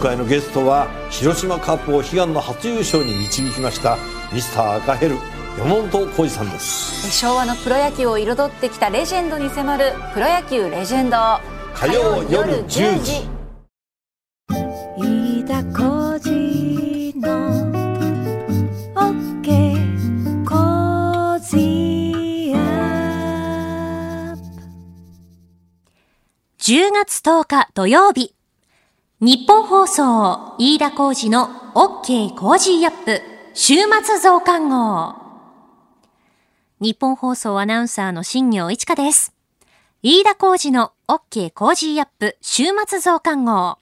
回のゲストは広島カップを悲願の初優勝に導きましたミスター赤ヘル山本浩二さんです。昭和のプロ野球を彩ってきたレジェンドに迫る「プロ野球レジェンド」火曜夜10時。飯田浩司の OK コージアップ。10月10日土曜日日本放送飯田浩司の OK コージーアップ週末増刊号ニッポン放送アナウンサーの新行市佳です。飯田浩司の OK コージーアップ週末増刊号。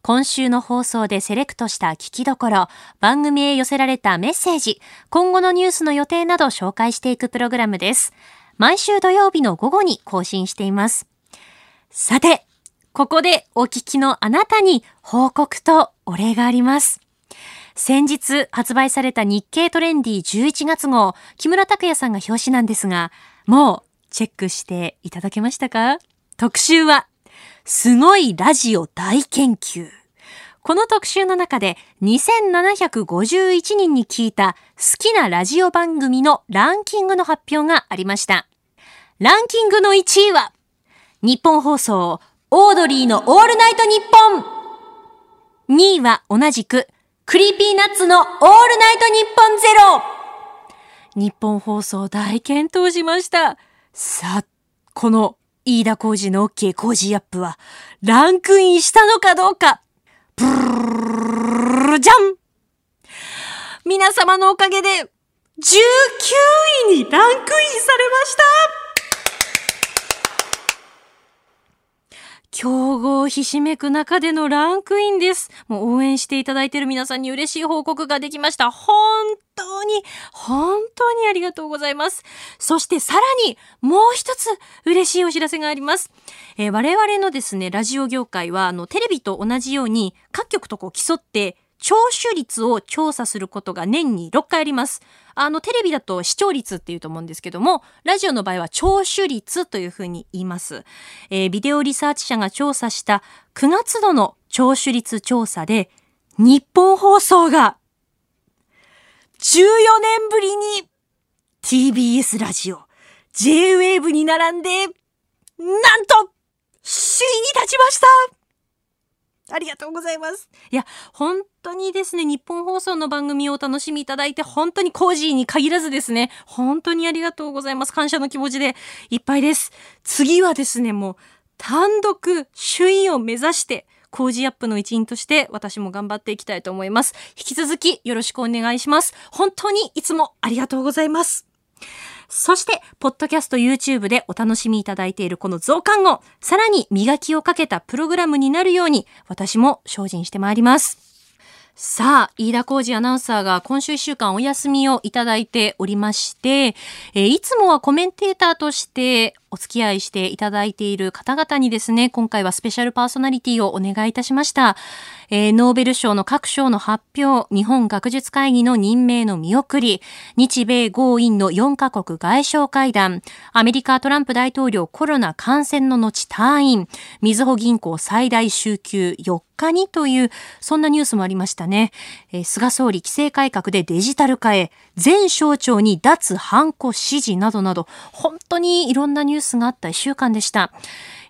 今週の放送でセレクトした聞きどころ、番組へ寄せられたメッセージ、今後のニュースの予定など紹介していくプログラムです。毎週土曜日の午後に更新しています。さて、ここでお聞きのあなたに報告とお礼があります。先日発売された日経トレンディ11月号、木村拓哉さんが表紙なんですが、もうチェックしていただけましたか？特集は、すごいラジオ大研究。この特集の中で2751人に聞いた好きなラジオ番組のランキングの発表がありました。ランキングの1位は、ニッポン放送、オードリーのオールナイトニッポン !2 位は同じく、 Creepy Nuts のオールナイトニッポンゼロニッポン放送大健闘しました。さあ、この飯田浩二の OK 工事アップは、ランクインしたのかどうかブルじゃん皆様のおかげで、19位にランクインされました競合ひしめく中でのランクインです。もう応援していただいている皆さんに嬉しい報告ができました。本当に、本当にありがとうございます。そしてさらに、もう一つ嬉しいお知らせがあります。えー我々のですね、ラジオ業界は、あの、テレビと同じように、各局とこう競って、聴取率を調査することが年に6回あります。あの、テレビだと視聴率っていうと思うんですけども、ラジオの場合は聴取率というふうに言います。えービデオリサーチ社が調査した9月度の聴取率調査で、日本放送が14年ぶりに TBS ラジオ J-Wave に並んで、なんと首位に立ちましたありがとうございます。いや、本当にですね、ニッポン放送の番組をお楽しみいただいて、本当に Cozy に限らずですね、本当にありがとうございます。感謝の気持ちでいっぱいです。次はですね、もう、単独首位を目指して、 Cozy up の一員として私も頑張っていきたいと思います。引き続きよろしくお願いします。本当にいつもありがとうございます。そして、ポッドキャスト YouTube でお楽しみいただいているこの増刊号、さらに磨きをかけたプログラムになるように、私も精進してまいります。さあ、飯田浩二アナウンサーが今週一週間お休みをいただいておりまして、えいつもはコメンテーターとしてお付き合いしていただいている方々にですね、今回はスペシャルパーソナリティをお願いいたしました。えーノーベル賞の各賞の発表、日本学術会議の任命の見送り、日米豪印の4カ国外相会談、アメリカトランプ大統領コロナ感染の後退院、みずほ銀行最大週休4日にという、そんなニュースもありましたね。えー菅総理規制改革でデジタル化へ、全省庁に脱ハンコ指示などなど、本当にいろんなニュースュースがあった1週間でした。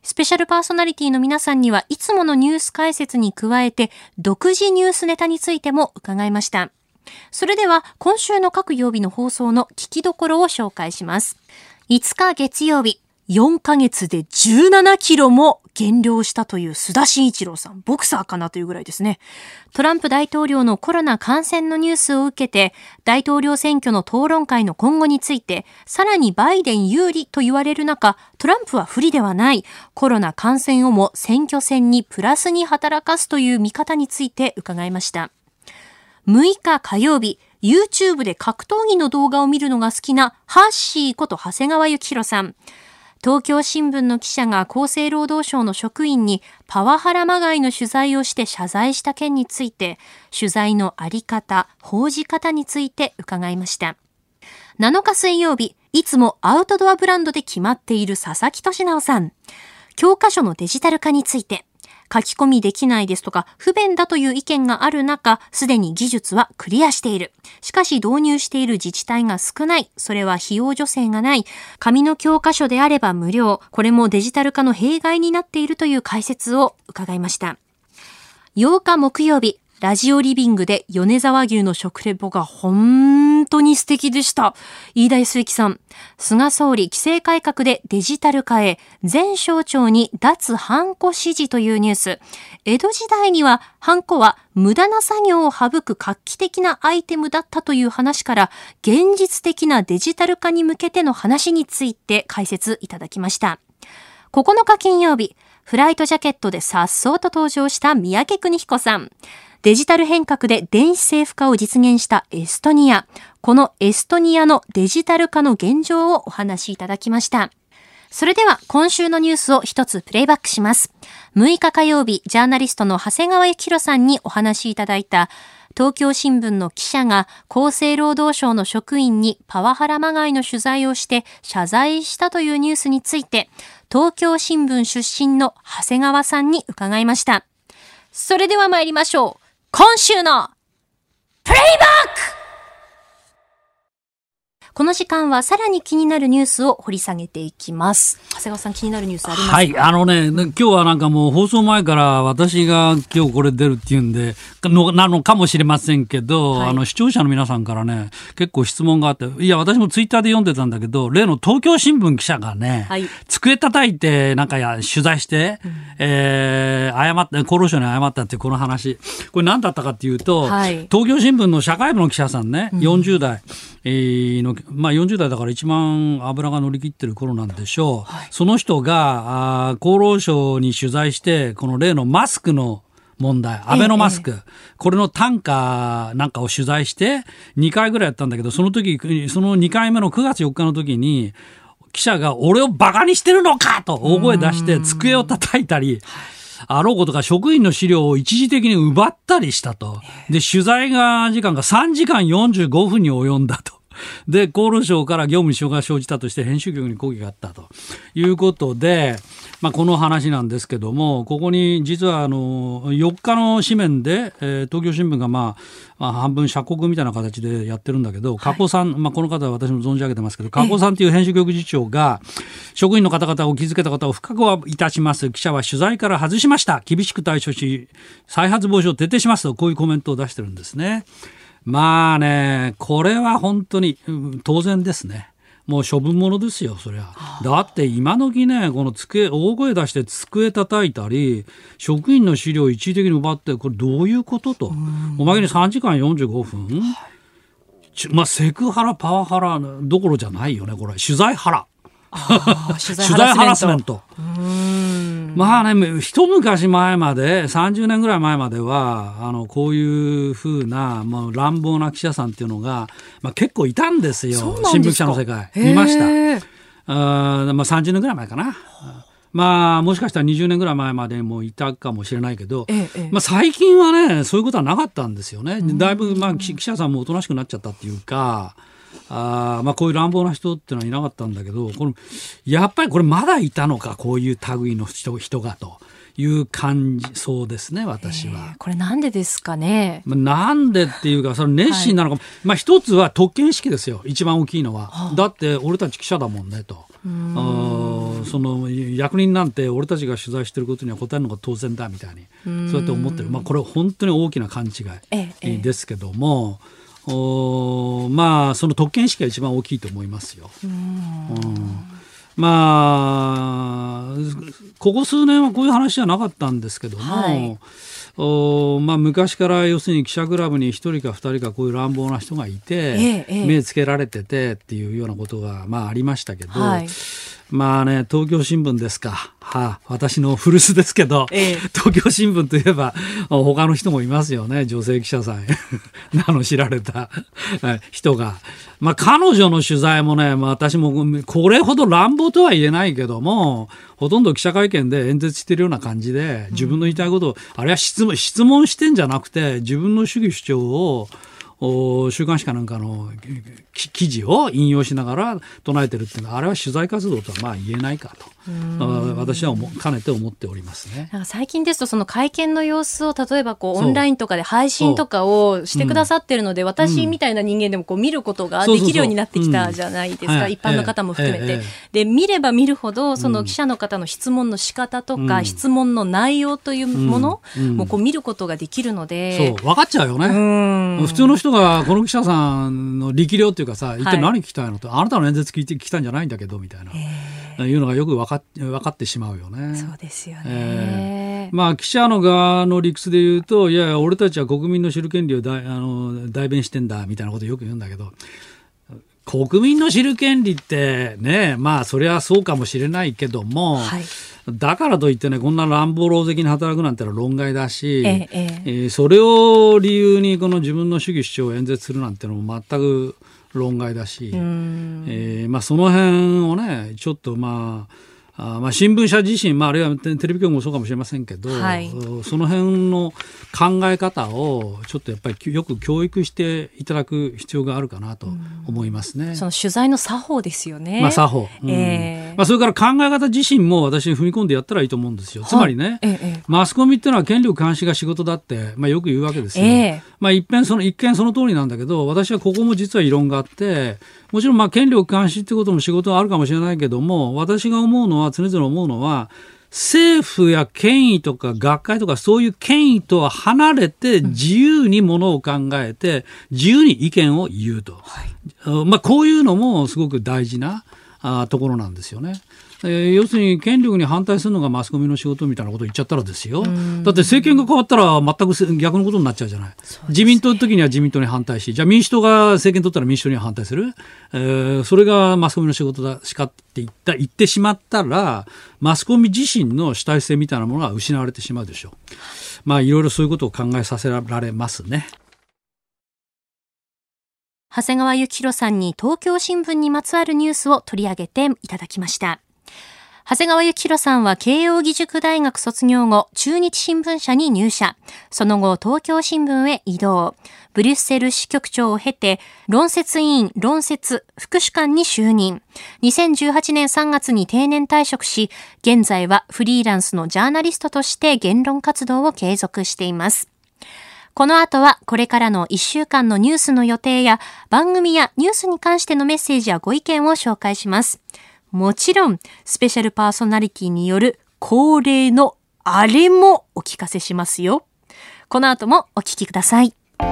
スペシャルパーソナリティの皆さんにはいつものニュース解説に加えて、独自ニュースネタについても伺いました。それでは、今週の各曜日の放送の聞きどころを紹介します。5日月曜日、4ヶ月で17キロも減量したという須田慎一郎さん、ボクサーかなというぐらいですね。トランプ大統領のコロナ感染のニュースを受けて、大統領選挙の討論会の今後について、さらにバイデン有利と言われる中、トランプは不利ではない、コロナ感染をも選挙戦にプラスに働かすという見方について伺いました。6日火曜日、YouTube で格闘技の動画を見るのが好きなハッシーこと長谷川幸宏さん。東京新聞の記者が厚生労働省の職員にパワハラまがいの取材をして謝罪した件について、取材のあり方、報じ方について伺いました。7日水曜日、いつもアウトドアブランドで決まっている佐々木俊直さん。教科書のデジタル化について、書き込みできないですとか、不便だという意見がある中、すでに技術はクリアしている。しかし導入している自治体が少ない。それは費用助成がない。紙の教科書であれば無料。これもデジタル化の弊害になっているという解説を伺いました。8日木曜日、ラジオリビングで米沢牛の食レポが本当に素敵でした。飯田康之さん、菅総理規制改革でデジタル化へ、全省庁に脱ハンコ指示というニュース。江戸時代にはハンコは無駄な作業を省く画期的なアイテムだったという話から、現実的なデジタル化に向けての話について解説いただきました。9日金曜日、フライトジャケットで颯爽と登場した三宅邦彦さん。デジタル変革で電子政府化を実現したエストニア。このエストニアのデジタル化の現状をお話しいただきました。それでは今週のニュースを一つプレイバックします。6日火曜日、ジャーナリストの長谷川幸宏さんにお話しいただいた東京新聞の記者が厚生労働省の職員にパワハラまがいの取材をして謝罪したというニュースについて、東京新聞出身の長谷川さんに伺いました。それでは参りましょう。今週のプレイバック。この時間はさらに気になるニュースを掘り下げていきます。長谷川さん気になるニュースありますか？はい、あのね、ね今日はなんかもう放送前から私が今日これ出るっていうんで、のなのかもしれませんけど、はい。あの視聴者の皆さんからね、結構質問があって、いや、私もツイッターで読んでたんだけど、例の東京新聞記者がね、はい。机叩いて、なんかや、取材して、えー、謝った、厚労省に謝ったっていうこの話。これ何だったかっていうと、はい。東京新聞の社会部の記者さんね、40代、えーの、まあ40代だから一番油が乗り切ってる頃なんでしょう。その人が、あー厚労省に取材して、この例のマスクの問題、アベノマスク、これの単価なんかを取材して、2回ぐらいやったんだけど、その時、その2回目の9月4日の時に、記者が俺をバカにしてるのかと大声出して机を叩いたり、あろうことか職員の資料を一時的に奪ったりしたと。で、取材が時間が3時間45分に及んだと。で、厚労省から業務に支障が生じたとして編集局に抗議があったということで、まあ、この話なんですけども、ここに実はあの、4日の紙面で、えー東京新聞がまあ、まあ、半分釈国みたいな形でやってるんだけど、加古さん、まあ、この方は私も存じ上げてますけど、加古さんという編集局次長が、職員の方々を気づけた方を深くはいたします。記者は取材から外しました。厳しく対処し、再発防止を徹底しますと、こういうコメントを出してるんですね。まあね、これは本当に、うん当然ですね。もう処分物ですよ、そりゃ。だって今時ね、この机、大声出して机叩いたり、職員の資料を一時的に奪って、これどういうことと。おまけに3時間45分、ちまあ、セクハラ、パワハラどころじゃないよね、これ。取材ハラ。取取材ハラスメント。ト。まあね、一昔前まで、30年ぐらい前までは、あの、こういうふうな、もう乱暴な記者さんっていうのが、まあ結構いたんですよ。そうな新聞記者の世界。見ました。あーまあ30年ぐらい前かな。まあ、もしかしたら20年ぐらい前までもいたかもしれないけど、ええええまあ、最近はね、そういうことはなかったんですよね。だいぶ、まあ、記記者さんもおとなしくなっちゃったっていうか、あーまあ、こういう乱暴な人っていうのはいなかったんだけど、このやっぱりこれまだいたのか、こういう類の人人がという感じ、そうですね、私は。これなんでですかね。まあなんでっていうか、その熱心なのか、まあ一つは特権意識ですよ、一番大きいのは。だって俺たち記者だもんねと。あーその役人なんて俺たちが取材してることには答えるのが当然だみたいに。そうやって思ってる、まあ、これ本当に大きな勘違ええええ。いですけども、おまあその特権意識が一番大きいと思いますよ。うん。まあここ数年はこういう話じゃなかったんですけども、はい。おまあ、昔から要するに記者クラブに一人か二人かこういう乱暴な人がいて、ええええ。目つけられててっていうようなことが、まあ、ありましたけど、はいまあね東京新聞ですか、はあ、私の古巣ですけど、ええ。東京新聞といえば他の人もいますよね女性記者さん。名の知られたはい人が。まあ、彼女の取材もね、まあ、私もこれほど乱暴とは言えないけどもほとんど記者会見で演説してるような感じで自分の言いたいことを、あれは質問質問してんじゃなくて自分の主義主張をお週刊誌かなんかのき記事を引用しながら唱えてるっていうのはあれは取材活動とはまあ言えないかと。あ私は思かねて思っておりますね。最近ですとその会見の様子を例えばこうオンラインとかで配信とかをしてくださってるので、私みたいな人間でもこう見ることができるようになってきたじゃないですか、一般の方も含めて。えええで見れば見るほどその記者の方の質問の仕方とか、うん。質問の内容というものうん。もこう見ることができるのそう。で。分かっちゃうよね。うん。普通の人がこの記者さんの力量っていうかさ一体何聞きたいのと、あなたの演説聞いて聞きたいんじゃないんだけどみたいな、いうのがよく分かっ分かってしまうよね。そうですよね。えまあ記者の側の理屈で言うといやいや俺たちは国民の知る権利を代あの代弁してんだみたいなことよく言うんだけど国民の知る権利ってねまあそれはそうかもしれないけども、はい。だからといってねこんな乱暴狼藉に働くなんてのは論外だし、ええええ。えーそれを理由にこの自分の主義主張を演説するなんてのも全く論外だし、うん。えーまあ、その辺をねちょっとまああーまあ新聞社自身、まあ、あるいはテテレビ局もそうかもしれませんけど、はいその辺の考え方をちょっとやっぱりきよく教育していただく必要があるかなと思いますね。その取材の作法ですよね。まあ、作法、うんええまあ、それから考え方自身も私踏み込んでやったらいいと思うんですよ。つまりね、ええええマスコミっていうのは権力監視が仕事だって、まあ、よく言うわけですよ。ええまあ、一見その、一見その通りなんだけど、私はここも実は異論があって、もちろんまあ権力監視ってことも仕事はあるかもしれないけども、私が思うのは、常々思うのは、政府や権威とか学会とかそういう権威とは離れて自由にものを考えて自由に意見を言うと、あまあ、こういうのもすごく大事なあところなんですよね。えー要するに権力に反対するのがマスコミの仕事みたいなことを言っちゃったらですよ。だって政権が変わったら全くせ逆のことになっちゃうじゃない。自民党の時には自民党に反対し、じゃあ民主党が政権取ったら民主党には反対する。えーそれがマスコミの仕事だしかって言った言ってしまったら、マスコミ自身の主体性みたいなものが失われてしまうでしょう。まあいろいろそういうことを考えさせられますね。長谷川幸宏さんに東京新聞にまつわるニュースを取り上げていただきました。長谷川幸宏さんは慶應義塾大学卒業後、中日新聞社に入社。その後、東京新聞へ移動。ブリュッセル支局長を経て、論説委員、論説、副主幹に就任。2018年3月に定年退職し、現在はフリーランスのジャーナリストとして言論活動を継続しています。この後はこれからの1週間のニュースの予定や番組やニュースに関してのメッセージやご意見を紹介します。もちろん、スペシャルパーソナリティによる恒例のあれもお聞かせしますよ。この後もお聞きください。飯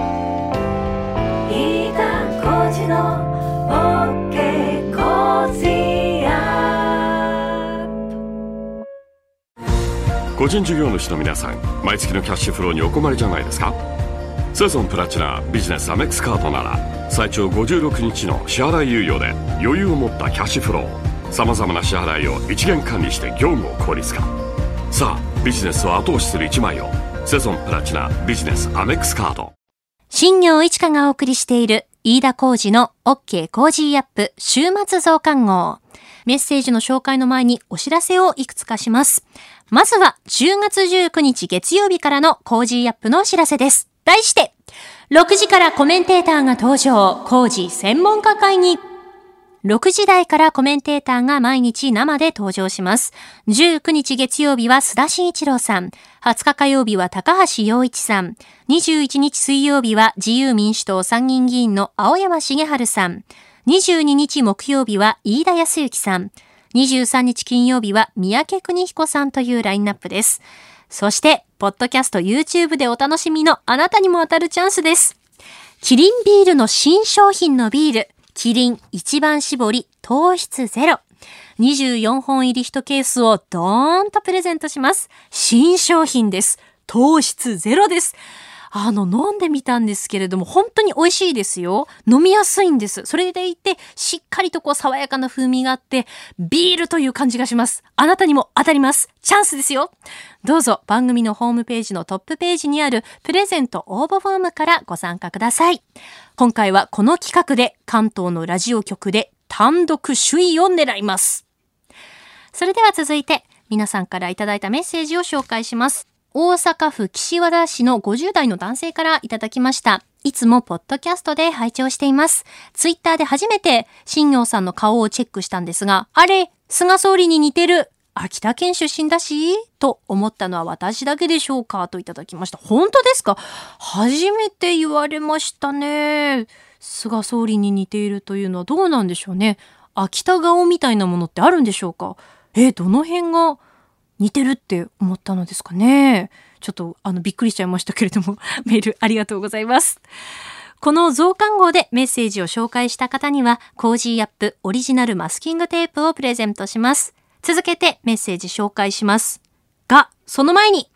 田浩司の OK Cozy up 個人事業主の皆さん毎月のキャッシュフローにお困りじゃないですか？セゾンプラチナビジネスアメックスカードなら最長56日の支払い猶予で余裕を持ったキャッシュフローさまざまな支払いを一元管理して業務を効率化さあビジネスを後押しする一枚をセゾンプラチナビジネスアメックスカード新行市佳がお送りしている飯田浩二の OK コージーアップ週末増刊号。メッセージの紹介の前にお知らせをいくつかします。まずは10月19日月曜日からの Cozy up のお知らせです。題して、6時からコメンテーターが登場、 Cozy 専門家会議。6時台からコメンテーターが毎日生で登場します。19日月曜日は須田慎一郎さん。20日火曜日は高橋洋一さん。21日水曜日は自由民主党参議院議員の青山茂春さん。22日木曜日は飯田康之さん。23日金曜日は三宅邦彦さんというラインナップです。そして、ポッドキャスト YouTube でお楽しみのあなたにも当たるチャンスです。キリンビールの新商品のビール、キリン一番搾り糖質ゼロ。24本入り1ケースをドーンとプレゼントします。新商品です。糖質ゼロです。あの、飲んでみたんですけれども、本当に美味しいですよ。飲みやすいんです。それでいて、しっかりとこう爽やかな風味があって、ビールという感じがします。あなたにも当たります。チャンスですよ。どうぞ番組のホームページのトップページにあるプレゼント応募フォームからご参加ください。今回はこの企画で関東のラジオ局で単独首位を狙います。それでは続いて皆さんからいただいたメッセージを紹介します。大阪府岸和田市の50代の男性からいただきました。いつもポッドキャストで拝聴しています。ツイッターで初めて新業さんの顔をチェックしたんですが、あれ、菅総理に似てる。秋田県出身だし、と思ったのは私だけでしょうか？といただきました。本当ですか？初めて言われましたね。菅総理に似ているというのはどうなんでしょうね。秋田顔みたいなものってあるんでしょうか？え、どの辺が似てるって思ったのですかねちょっとあのびっくりしちゃいましたけれども、メールありがとうございます。この増刊号でメッセージを紹介した方には、 Cozy up オリジナルマスキングテープをプレゼントします。続けてメッセージ紹介します。が、その前に、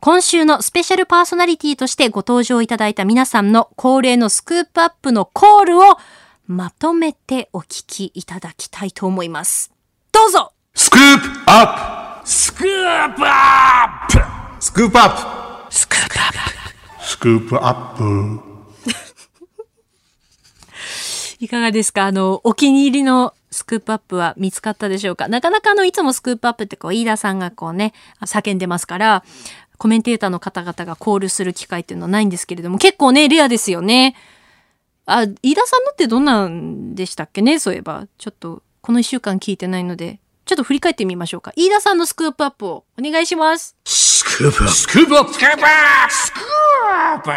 今週のスペシャルパーソナリティとしてご登場いただいた皆さんの恒例のスクープアップのコールをまとめてお聞きいただきたいと思います。どうぞスクープアップスクープアップ。スクープアップ。スクープアップ。スクープアップいかがですか？あの、お気に入りのスクープアップは見つかったでしょうか？なかなかあの、いつもスクープアップってこう、飯田さんがこうね、叫んでますから、コメンテーターの方々がコールする機会っていうのはないんですけれども、結構ね、レアですよね。あ、飯田さんのってどんなんでしたっけね？そういえば。ちょっと、この一週間聞いてないので、ちょっと振り返ってみましょうか。飯田さんのスクープアップをお願いします。スクープアップスクープアップスクープアップスクープアップ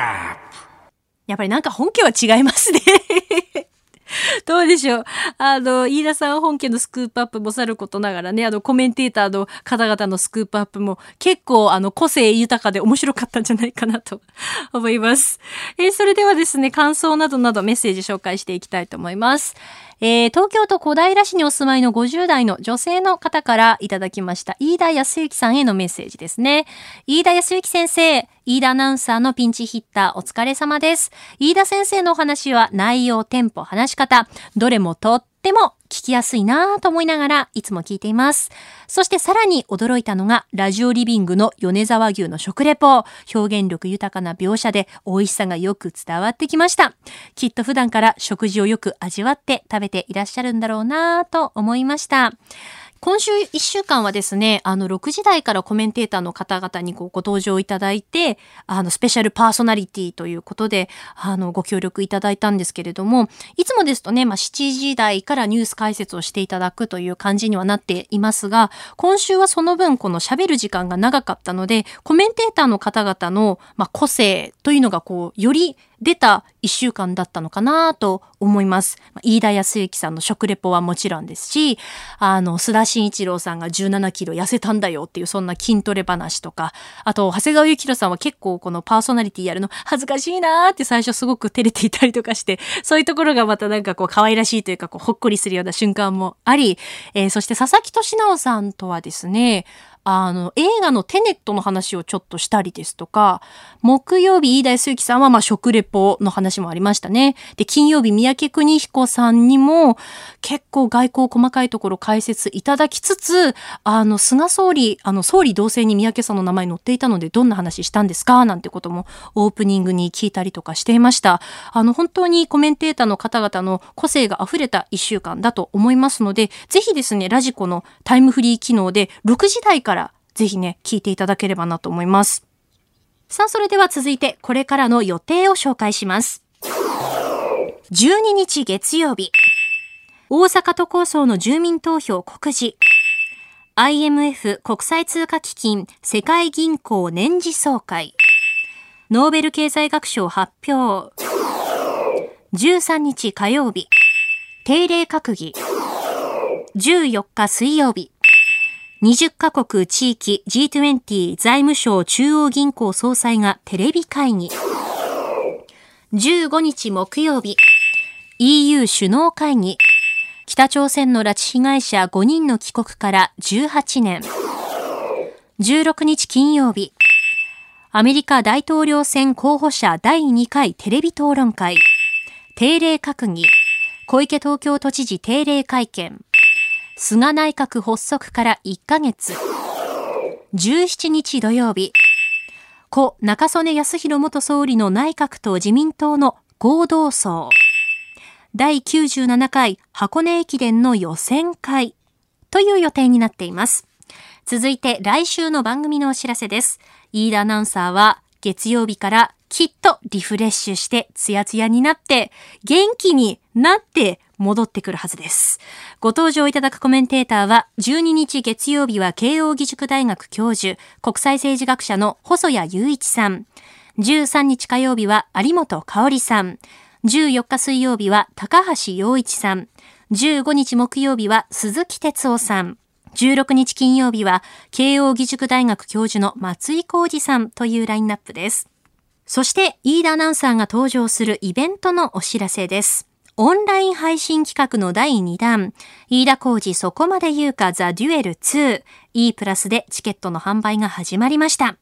やっぱりなんか本家は違いますね。どうでしょうあの、飯田さん本家のスクープアップもさることながらね、あの、コメンテーターの方々のスクープアップも結構、あの、個性豊かで面白かったんじゃないかなと思います。えーそれではですね、感想などなどメッセージ紹介していきたいと思います。えー東京都小平市にお住まいの50代の女性の方からいただきました。飯田康之さんへのメッセージですね。飯田康之先生、飯田アナウンサーのピンチヒッターお疲れ様です。飯田先生のお話は内容、テンポ、話し方、どれもとっても聞きやすいなぁと思いながらいつも聞いています。そしてさらに驚いたのがラジオリビングの米沢牛の食レポ。表現力豊かな描写で美味しさがよく伝わってきました。きっと普段から食事をよく味わって食べていらっしゃるんだろうなぁと思いました。今週1週間はですね、あの、6時台からコメンテーターの方々にこうご登場いただいて、あの、スペシャルパーソナリティということで、あの、ご協力いただいたんですけれども、いつもですとね、まあ、7時台からニュース解説をしていただくという感じにはなっていますが、今週はその分、この喋る時間が長かったので、コメンテーターの方々の、まあ、個性というのがこう、より出た一週間だったのかなと思います。飯田康之さんの食レポはもちろんですし、あの、須田慎一郎さんが17キロ痩せたんだよっていうそんな筋トレ話とか、あと、長谷川幸宏さんは結構このパーソナリティやるの恥ずかしいなーって最初すごく照れていたりとかして、そういうところがまたなんかこう可愛らしいというかこうほっこりするような瞬間もあり、えーそして佐々木俊直さんとはですね、あの、映画のテネットの話をちょっとしたりですとか、木曜日、飯田康之さんは、まあ、食レポの話もありましたね。で、金曜日、三宅邦彦さんにも、結構外交細かいところ解説いただきつつ、あの、菅総理、あの、総理同棲に三宅さんの名前載っていたので、どんな話したんですか？なんてことも、オープニングに聞いたりとかしていました。あの、本当にコメンテーターの方々の個性が溢れた一週間だと思いますので、ぜひですね、ラジコのタイムフリー機能で、6時台からぜひね、聞いていただければなと思います。さあ、それでは続いて、これからの予定を紹介します。12日月曜日、大阪都構想の住民投票告示。IMF 国際通貨基金世界銀行年次総会。ノーベル経済学賞発表。13日火曜日、定例閣議。14日水曜日、20カ国地域 G20 財務省中央銀行総裁がテレビ会議。15日木曜日、EU 首脳会議。北朝鮮の拉致被害者5人の帰国から18年。16日金曜日、アメリカ大統領選候補者第2回テレビ討論会。定例閣議。小池東京都知事定例会見。菅内閣発足から1ヶ月。17日土曜日。故中曽根康弘元総理の内閣と自民党の合同葬。第97回箱根駅伝の予選会という予定になっています。続いて来週の番組のお知らせです。飯田アナウンサーは月曜日からきっとリフレッシュしてツヤツヤになって元気になって戻ってくるはずです。ご登場いただくコメンテーターは12日月曜日は慶応義塾大学教授国際政治学者の細谷雄一さん13日火曜日は有本香里さん14日水曜日は高橋洋一さん15日木曜日は鈴木哲夫さん16日金曜日は慶応義塾大学教授の松井浩二さんというラインナップです。そして、飯田アナウンサーが登場するイベントのお知らせです。オンライン配信企画の第2弾、飯田浩二そこまで言うかザ・デュエル2、E プラスでチケットの販売が始まりました。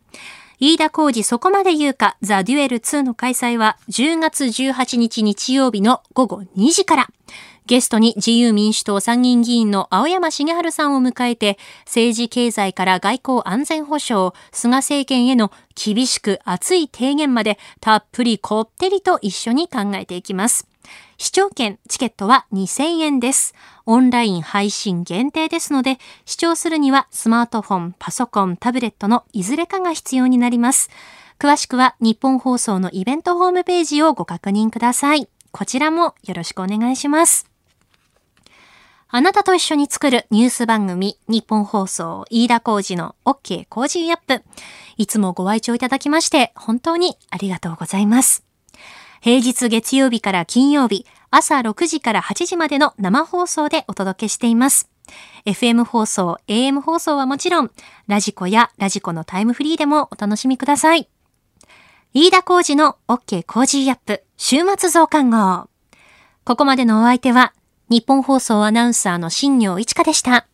飯田浩二そこまで言うかザ・デュエル2の開催は10月18日日曜日の午後2時から。ゲストに自由民主党参議院議員の青山茂春さんを迎えて、政治経済から外交安全保障、菅政権への厳しく熱い提言までたっぷりこってりと一緒に考えていきます。視聴券、チケットは2000円です。オンライン配信限定ですので、視聴するにはスマートフォン、パソコン、タブレットのいずれかが必要になります。詳しくは日本放送のイベントホームページをご確認ください。こちらもよろしくお願いします。あなたと一緒に作るニュース番組、日本放送、飯田浩二の OK 工事アップ。いつもご愛聴いただきまして、本当にありがとうございます。平日月曜日から金曜日、朝6時から8時までの生放送でお届けしています。FM 放送、AM 放送はもちろん、ラジコやラジコのタイムフリーでもお楽しみください。飯田浩二の OK 工事アップ、週末増刊号。ここまでのお相手は、日本放送アナウンサーの新業一華でした。